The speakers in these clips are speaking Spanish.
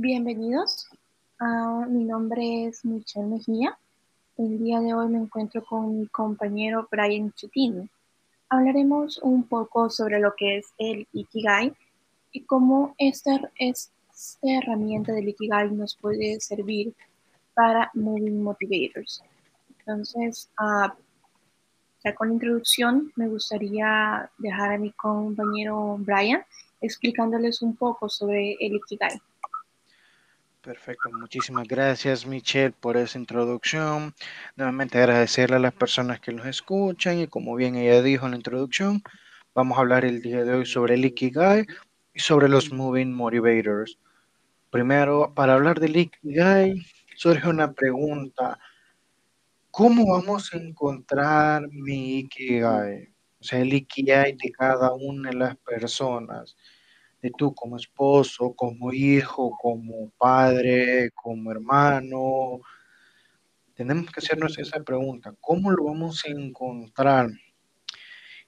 Bienvenidos. Ah, mi nombre es Michelle Mejía. El día de hoy me encuentro con mi compañero Brian Chutin. Hablaremos un poco sobre lo que es el Ikigai y cómo esta, esta herramienta del Ikigai nos puede servir para Moving Motivators. Entonces, uh, ya con la introducción, me gustaría dejar a mi compañero Brian explicándoles un poco sobre el Ikigai. Perfecto, muchísimas gracias Michelle por esa introducción. Nuevamente agradecerle a las personas que nos escuchan y como bien ella dijo en la introducción, vamos a hablar el día de hoy sobre el Ikigai y sobre los Moving Motivators. Primero, para hablar del Ikigai, surge una pregunta. ¿Cómo vamos a encontrar mi Ikigai? O sea, el Ikigai de cada una de las personas de tú como esposo, como hijo, como padre, como hermano. Tenemos que hacernos esa pregunta, ¿cómo lo vamos a encontrar?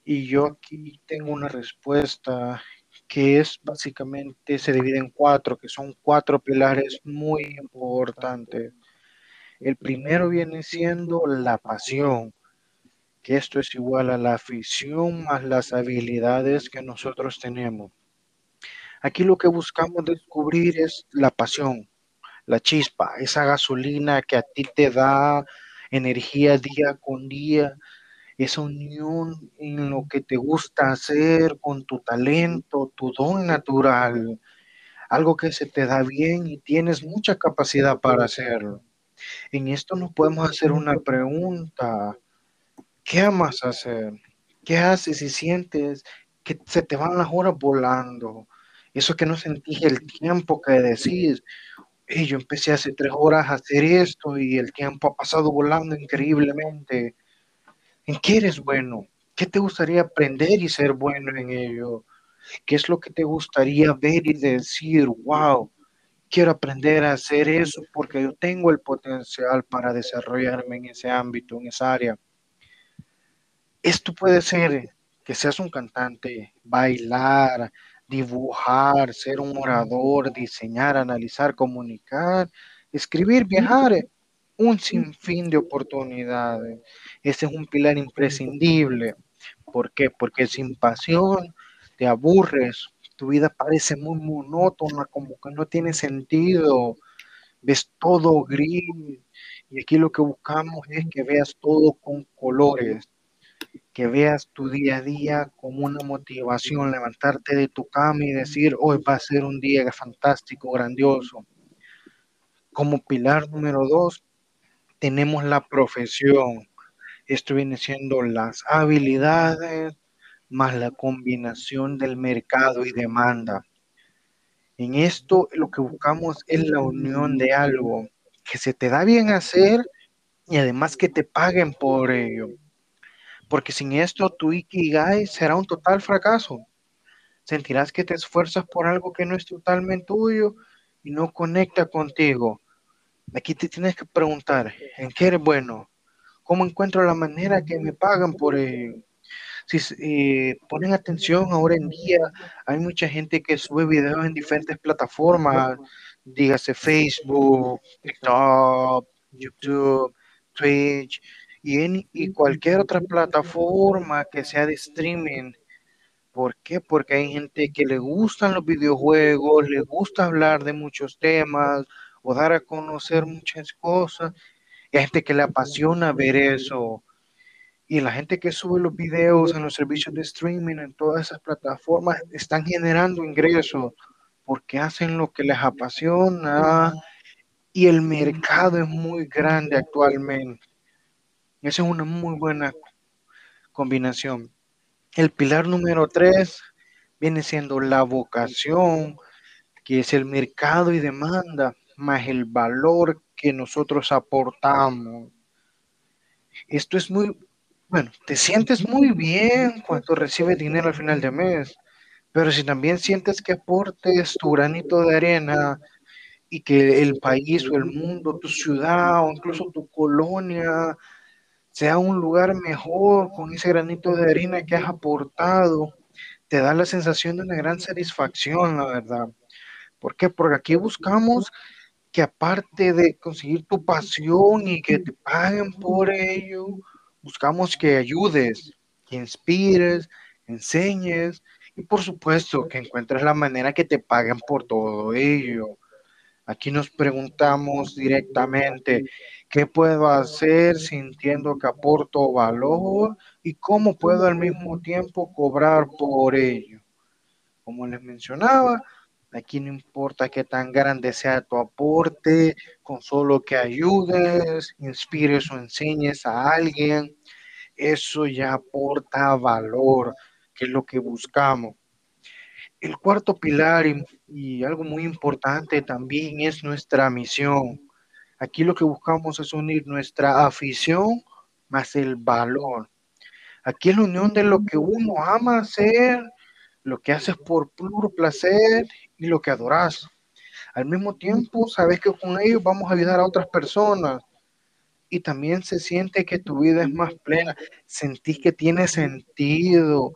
Y yo aquí tengo una respuesta que es básicamente, se divide en cuatro, que son cuatro pilares muy importantes. El primero viene siendo la pasión, que esto es igual a la afición más las habilidades que nosotros tenemos. Aquí lo que buscamos descubrir es la pasión, la chispa, esa gasolina que a ti te da energía día con día, esa unión en lo que te gusta hacer con tu talento, tu don natural, algo que se te da bien y tienes mucha capacidad para hacerlo. En esto nos podemos hacer una pregunta. ¿Qué amas hacer? ¿Qué haces y sientes que se te van las horas volando? Eso que no sentís el tiempo que decís, yo empecé hace tres horas a hacer esto y el tiempo ha pasado volando increíblemente. ¿En qué eres bueno? ¿Qué te gustaría aprender y ser bueno en ello? ¿Qué es lo que te gustaría ver y decir, wow, quiero aprender a hacer eso porque yo tengo el potencial para desarrollarme en ese ámbito, en esa área? Esto puede ser que seas un cantante, bailar, dibujar, ser un orador, diseñar, analizar, comunicar, escribir, viajar, un sinfín de oportunidades. Ese es un pilar imprescindible. ¿Por qué? Porque sin pasión te aburres, tu vida parece muy monótona, como que no tiene sentido, ves todo gris. Y aquí lo que buscamos es que veas todo con colores, que veas tu día a día como una motivación, levantarte de tu cama y decir, hoy va a ser un día fantástico, grandioso. Como pilar número dos, tenemos la profesión. Esto viene siendo las habilidades más la combinación del mercado y demanda. En esto lo que buscamos es la unión de algo que se te da bien hacer y además que te paguen por ello porque sin esto tu Ikigai será un total fracaso. Sentirás que te esfuerzas por algo que no es totalmente tuyo y no conecta contigo. Aquí te tienes que preguntar, ¿en qué eres bueno? ¿Cómo encuentro la manera que me pagan por ello? Si eh, ponen atención ahora en día, hay mucha gente que sube videos en diferentes plataformas, dígase Facebook, TikTok, YouTube, Twitch, y, en, y cualquier otra plataforma que sea de streaming. ¿Por qué? Porque hay gente que le gustan los videojuegos, le gusta hablar de muchos temas o dar a conocer muchas cosas. Y hay gente que le apasiona ver eso. Y la gente que sube los videos en los servicios de streaming, en todas esas plataformas, están generando ingresos porque hacen lo que les apasiona y el mercado es muy grande actualmente. Esa es una muy buena combinación. El pilar número tres viene siendo la vocación, que es el mercado y demanda, más el valor que nosotros aportamos. Esto es muy, bueno, te sientes muy bien cuando recibes dinero al final de mes, pero si también sientes que aportes tu granito de arena y que el país o el mundo, tu ciudad o incluso tu colonia sea un lugar mejor con ese granito de harina que has aportado, te da la sensación de una gran satisfacción, la verdad. ¿Por qué? Porque aquí buscamos que aparte de conseguir tu pasión y que te paguen por ello, buscamos que ayudes, que inspires, enseñes y por supuesto que encuentres la manera que te paguen por todo ello. Aquí nos preguntamos directamente, ¿qué puedo hacer sintiendo que aporto valor y cómo puedo al mismo tiempo cobrar por ello? Como les mencionaba, Aquí no importa qué tan grande sea tu aporte, con solo que ayudes, inspires o enseñes a alguien, eso ya aporta valor, que es lo que buscamos. El cuarto pilar y, algo muy importante también es nuestra misión. Aquí lo que buscamos es unir nuestra afición más el valor. Aquí es la unión de lo que uno ama hacer, lo que haces por puro placer y lo que adoras. Al mismo tiempo, sabes que con ellos vamos a ayudar a otras personas. Y también se siente que tu vida es más plena. Sentís que tiene sentido.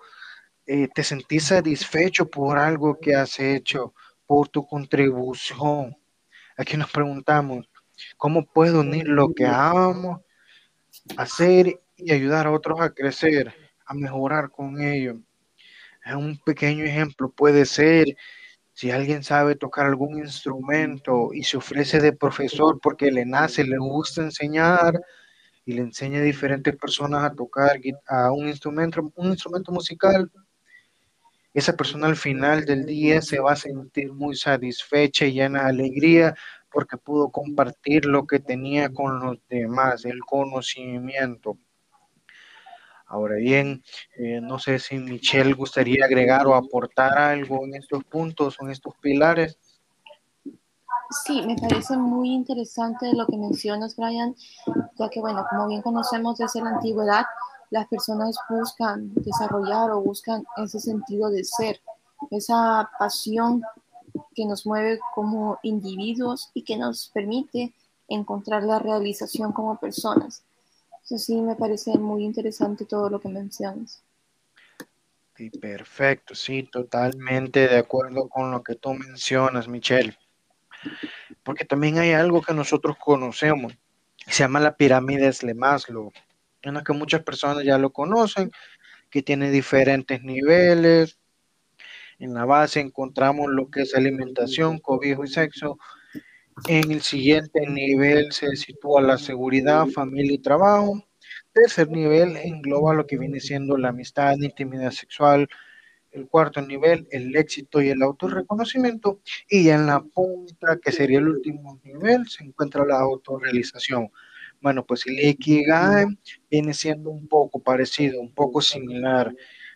Eh, te sentís satisfecho por algo que has hecho, por tu contribución. Aquí nos preguntamos, ¿cómo puedo unir lo que amo, hacer y ayudar a otros a crecer, a mejorar con ellos? Un pequeño ejemplo puede ser si alguien sabe tocar algún instrumento y se ofrece de profesor porque le nace, le gusta enseñar y le enseña a diferentes personas a tocar a un instrumento, un instrumento musical, esa persona al final del día se va a sentir muy satisfecha y llena de alegría porque pudo compartir lo que tenía con los demás, el conocimiento. Ahora bien, eh, no sé si Michelle gustaría agregar o aportar algo en estos puntos en estos pilares. Sí, me parece muy interesante lo que mencionas, Brian, ya que, bueno, como bien conocemos desde la antigüedad, las personas buscan desarrollar o buscan ese sentido de ser, esa pasión que nos mueve como individuos y que nos permite encontrar la realización como personas sí, me parece muy interesante todo lo que mencionas. Sí, perfecto, sí, totalmente de acuerdo con lo que tú mencionas, Michelle. Porque también hay algo que nosotros conocemos, se llama la pirámide de Maslow, en la que muchas personas ya lo conocen, que tiene diferentes niveles. En la base encontramos lo que es alimentación, cobijo y sexo, en el siguiente nivel se sitúa la seguridad, familia y trabajo. Tercer nivel engloba lo que viene siendo la amistad, intimidad sexual. El cuarto nivel, el éxito y el autorreconocimiento. Y en la punta, que sería el último nivel, se encuentra la autorrealización. Bueno, pues el Ikigai viene siendo un poco parecido, un poco similar,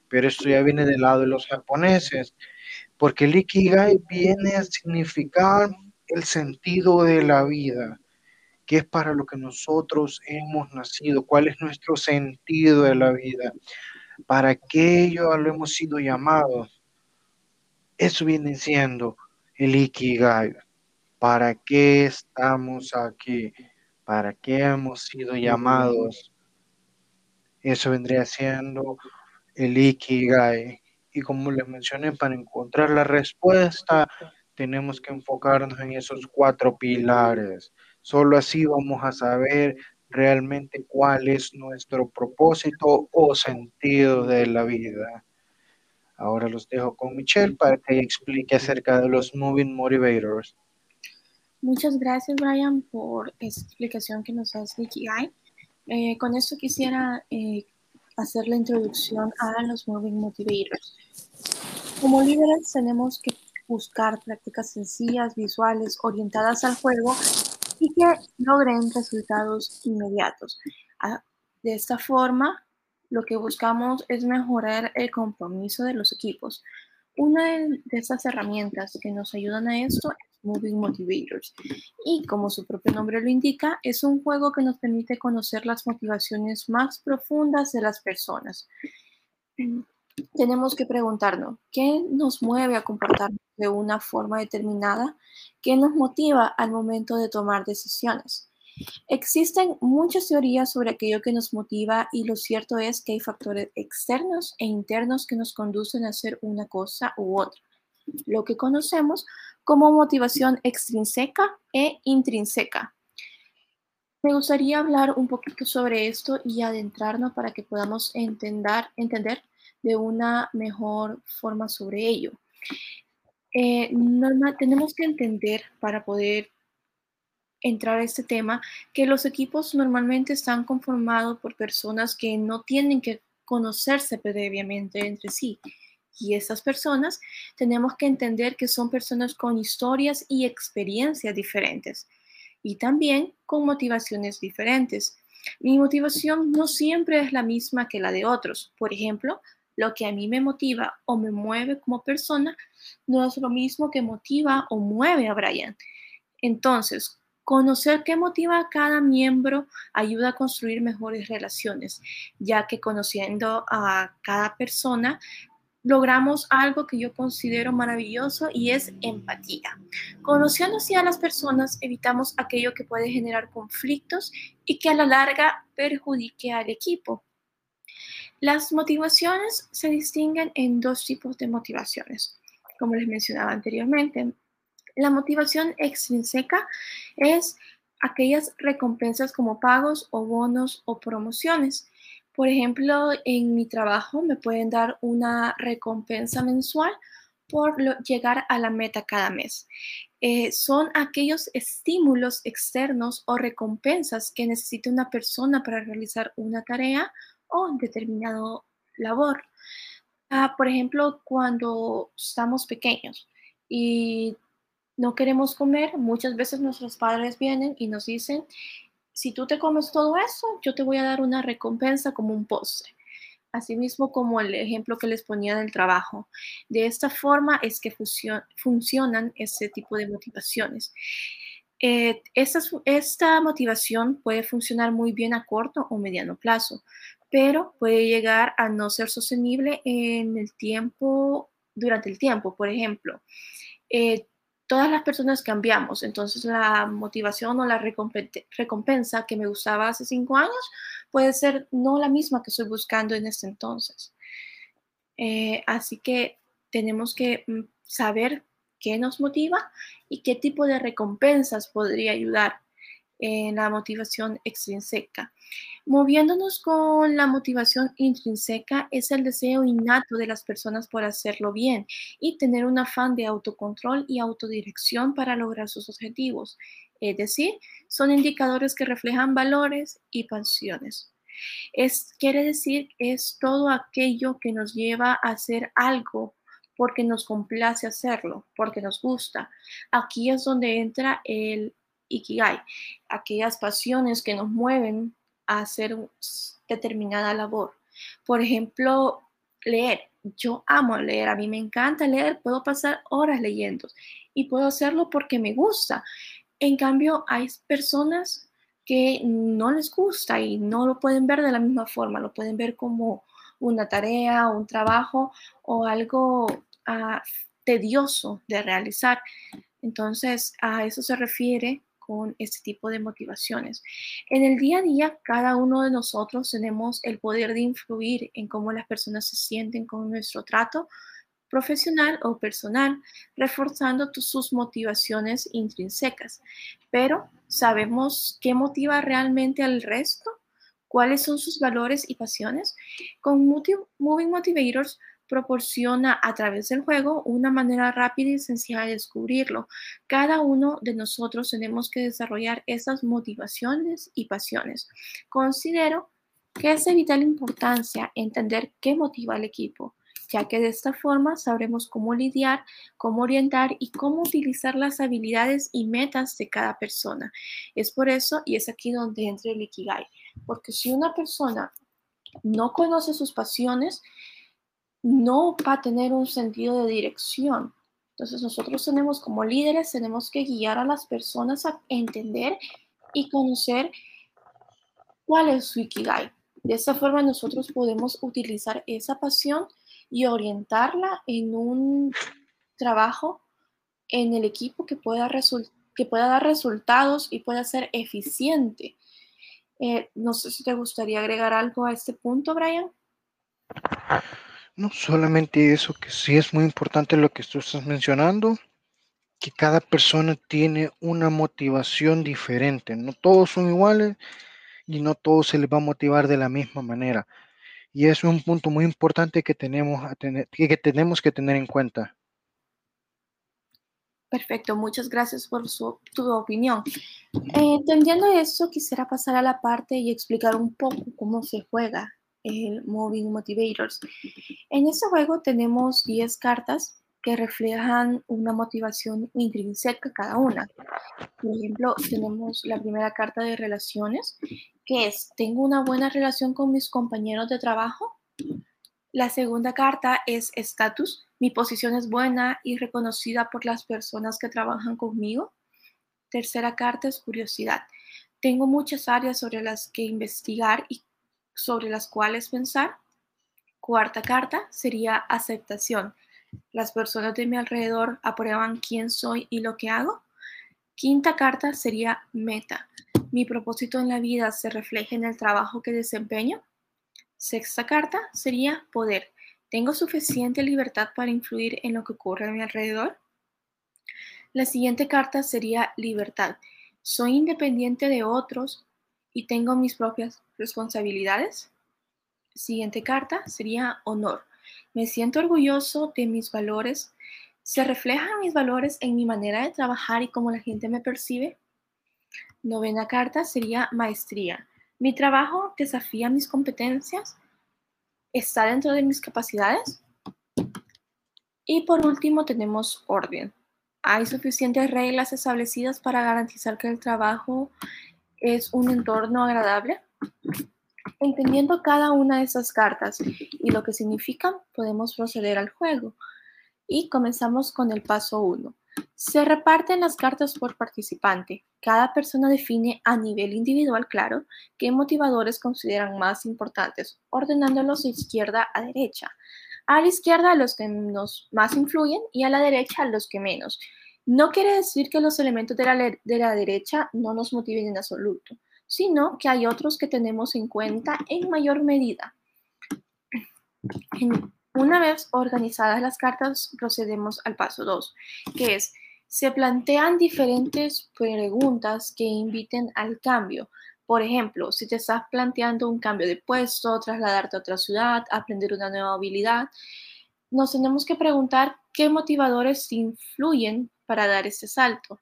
pero esto ya viene del lado de los japoneses, porque el Ikigai viene a significar el sentido de la vida, qué es para lo que nosotros hemos nacido, cuál es nuestro sentido de la vida, para qué ello lo hemos sido llamados. Eso viene siendo el Ikigai. ¿Para qué estamos aquí? ¿Para qué hemos sido llamados? Eso vendría siendo el Ikigai. Y como les mencioné, para encontrar la respuesta tenemos que enfocarnos en esos cuatro pilares. Solo así vamos a saber realmente cuál es nuestro propósito o sentido de la vida. Ahora los dejo con Michelle para que explique acerca de los Moving Motivators. Muchas gracias, Brian, por esa explicación que nos hace Ikigai. Eh, con esto quisiera eh, hacer la introducción a los Moving Motivators. Como líderes tenemos que buscar prácticas sencillas, visuales, orientadas al juego y que logren resultados inmediatos. De esta forma, lo que buscamos es mejorar el compromiso de los equipos. Una de estas herramientas que nos ayudan a esto es Moving Motivators. Y como su propio nombre lo indica, es un juego que nos permite conocer las motivaciones más profundas de las personas tenemos que preguntarnos, ¿qué nos mueve a comportarnos de una forma determinada? ¿Qué nos motiva al momento de tomar decisiones? Existen muchas teorías sobre aquello que nos motiva y lo cierto es que hay factores externos e internos que nos conducen a hacer una cosa u otra, lo que conocemos como motivación extrínseca e intrínseca. Me gustaría hablar un poquito sobre esto y adentrarnos para que podamos entender, de una mejor forma sobre ello. Eh, tenemos que entender para poder entrar a este tema que los equipos normalmente están conformados por personas que no tienen que conocerse previamente entre sí. Y esas personas tenemos que entender que son personas con historias y experiencias diferentes y también con motivaciones diferentes. Mi motivación no siempre es la misma que la de otros. Por ejemplo, lo que a mí me motiva o me mueve como persona no es lo mismo que motiva o mueve a Brian. Entonces, conocer qué motiva a cada miembro ayuda a construir mejores relaciones, ya que conociendo a cada persona logramos algo que yo considero maravilloso y es empatía. Conociendo así a las personas, evitamos aquello que puede generar conflictos y que a la larga perjudique al equipo. Las motivaciones se distinguen en dos tipos de motivaciones, como les mencionaba anteriormente. La motivación extrínseca es aquellas recompensas como pagos o bonos o promociones. Por ejemplo, en mi trabajo me pueden dar una recompensa mensual por llegar a la meta cada mes. Eh, son aquellos estímulos externos o recompensas que necesita una persona para realizar una tarea o determinado labor. Ah, por ejemplo, cuando estamos pequeños y no queremos comer, muchas veces nuestros padres vienen y nos dicen, si tú te comes todo eso, yo te voy a dar una recompensa como un postre. Asimismo como el ejemplo que les ponía del trabajo. De esta forma es que funcionan ese tipo de motivaciones. Eh, esta, esta motivación puede funcionar muy bien a corto o mediano plazo, pero puede llegar a no ser sostenible en el tiempo, durante el tiempo. Por ejemplo, eh, todas las personas cambiamos, entonces la motivación o la recompensa que me gustaba hace cinco años puede ser no la misma que estoy buscando en este entonces. Eh, así que tenemos que mm, saber qué nos motiva y qué tipo de recompensas podría ayudar en la motivación extrínseca. Moviéndonos con la motivación intrínseca es el deseo innato de las personas por hacerlo bien y tener un afán de autocontrol y autodirección para lograr sus objetivos. Es decir, son indicadores que reflejan valores y pasiones. Es, quiere decir, es todo aquello que nos lleva a hacer algo porque nos complace hacerlo, porque nos gusta. Aquí es donde entra el Ikigai, aquellas pasiones que nos mueven a hacer determinada labor. Por ejemplo, leer. Yo amo leer, a mí me encanta leer, puedo pasar horas leyendo y puedo hacerlo porque me gusta. En cambio, hay personas que no les gusta y no lo pueden ver de la misma forma, lo pueden ver como una tarea, un trabajo o algo ah, tedioso de realizar. Entonces, a eso se refiere con este tipo de motivaciones. En el día a día, cada uno de nosotros tenemos el poder de influir en cómo las personas se sienten con nuestro trato profesional o personal, reforzando sus motivaciones intrínsecas. Pero, ¿sabemos qué motiva realmente al resto? ¿Cuáles son sus valores y pasiones? Con Moving Motivators proporciona a través del juego una manera rápida y sencilla de descubrirlo. Cada uno de nosotros tenemos que desarrollar esas motivaciones y pasiones. Considero que es de vital importancia entender qué motiva al equipo, ya que de esta forma sabremos cómo lidiar, cómo orientar y cómo utilizar las habilidades y metas de cada persona. Es por eso y es aquí donde entra el Ikigai, porque si una persona no conoce sus pasiones, no va a tener un sentido de dirección. Entonces nosotros tenemos como líderes, tenemos que guiar a las personas a entender y conocer cuál es su Ikigai. De esa forma nosotros podemos utilizar esa pasión y orientarla en un trabajo en el equipo que pueda, que pueda dar resultados y pueda ser eficiente. Eh, no sé si te gustaría agregar algo a este punto, Brian. No solamente eso, que sí es muy importante lo que tú estás mencionando, que cada persona tiene una motivación diferente. No todos son iguales y no todos se les va a motivar de la misma manera. Y es un punto muy importante que tenemos, a tener, que tenemos que tener en cuenta. Perfecto, muchas gracias por su, tu opinión. Eh, entendiendo eso, quisiera pasar a la parte y explicar un poco cómo se juega el Moving Motivators. En este juego tenemos 10 cartas que reflejan una motivación intrínseca cada una. Por ejemplo, tenemos la primera carta de relaciones, que es, tengo una buena relación con mis compañeros de trabajo. La segunda carta es estatus, mi posición es buena y reconocida por las personas que trabajan conmigo. Tercera carta es curiosidad. Tengo muchas áreas sobre las que investigar y sobre las cuales pensar. Cuarta carta sería aceptación. Las personas de mi alrededor aprueban quién soy y lo que hago. Quinta carta sería meta. Mi propósito en la vida se refleja en el trabajo que desempeño. Sexta carta sería poder. ¿Tengo suficiente libertad para influir en lo que ocurre a mi alrededor? La siguiente carta sería libertad. Soy independiente de otros y tengo mis propias responsabilidades. Siguiente carta sería honor. Me siento orgulloso de mis valores. ¿Se reflejan mis valores en mi manera de trabajar y cómo la gente me percibe? Novena carta sería maestría. Mi trabajo desafía mis competencias. ¿Está dentro de mis capacidades? Y por último tenemos orden. ¿Hay suficientes reglas establecidas para garantizar que el trabajo es un entorno agradable? Entendiendo cada una de esas cartas y lo que significan, podemos proceder al juego. Y comenzamos con el paso 1. Se reparten las cartas por participante. Cada persona define a nivel individual, claro, qué motivadores consideran más importantes, ordenándolos de izquierda a derecha. A la izquierda los que nos más influyen y a la derecha los que menos. No quiere decir que los elementos de la, de la derecha no nos motiven en absoluto sino que hay otros que tenemos en cuenta en mayor medida. Una vez organizadas las cartas, procedemos al paso 2, que es, se plantean diferentes preguntas que inviten al cambio. Por ejemplo, si te estás planteando un cambio de puesto, trasladarte a otra ciudad, aprender una nueva habilidad, nos tenemos que preguntar qué motivadores influyen para dar ese salto.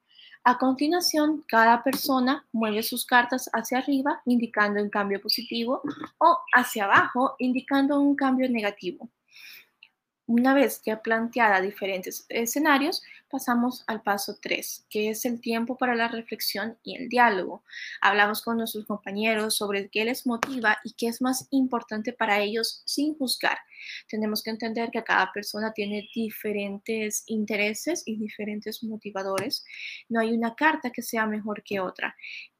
A continuación, cada persona mueve sus cartas hacia arriba, indicando un cambio positivo, o hacia abajo, indicando un cambio negativo. Una vez que planteada diferentes escenarios, pasamos al paso 3, que es el tiempo para la reflexión y el diálogo. Hablamos con nuestros compañeros sobre qué les motiva y qué es más importante para ellos sin juzgar. Tenemos que entender que cada persona tiene diferentes intereses y diferentes motivadores. No hay una carta que sea mejor que otra.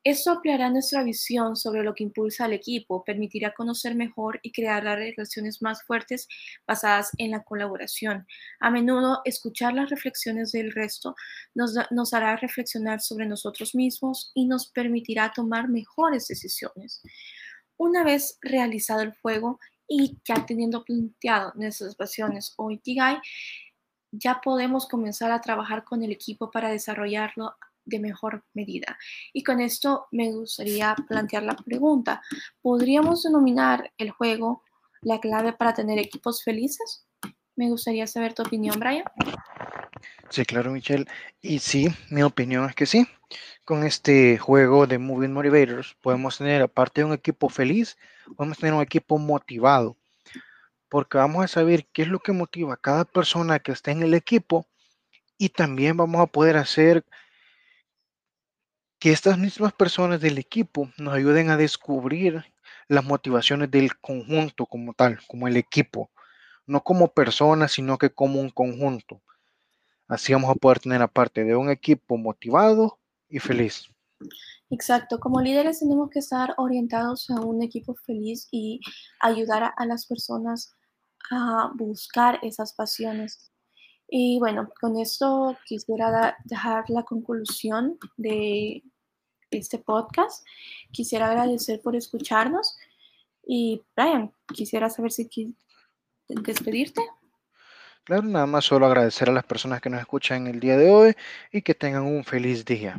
Esto ampliará nuestra visión sobre lo que impulsa al equipo, permitirá conocer mejor y crear relaciones más fuertes basadas en la colaboración. A menudo, escuchar las reflexiones del resto nos, nos hará reflexionar sobre nosotros mismos y nos permitirá tomar mejores decisiones. Una vez realizado el juego y ya teniendo planteado nuestras pasiones o Ikigai, ya podemos comenzar a trabajar con el equipo para desarrollarlo de mejor medida. Y con esto me gustaría plantear la pregunta, ¿podríamos denominar el juego la clave para tener equipos felices? Me gustaría saber tu opinión, Brian. Sí, claro, Michelle. Y sí, mi opinión es que sí. Con este juego de Moving Motivators podemos tener, aparte de un equipo feliz, podemos tener un equipo motivado. Porque vamos a saber qué es lo que motiva a cada persona que está en el equipo y también vamos a poder hacer que estas mismas personas del equipo nos ayuden a descubrir las motivaciones del conjunto como tal, como el equipo, no como personas, sino que como un conjunto. Así vamos a poder tener aparte de un equipo motivado y feliz. Exacto, como líderes tenemos que estar orientados a un equipo feliz y ayudar a, las personas a buscar esas pasiones. Y bueno, con esto quisiera dejar la conclusión de este podcast. Quisiera agradecer por escucharnos. Y Brian, quisiera saber si quieres despedirte. Claro, nada más solo agradecer a las personas que nos escuchan el día de hoy y que tengan un feliz día.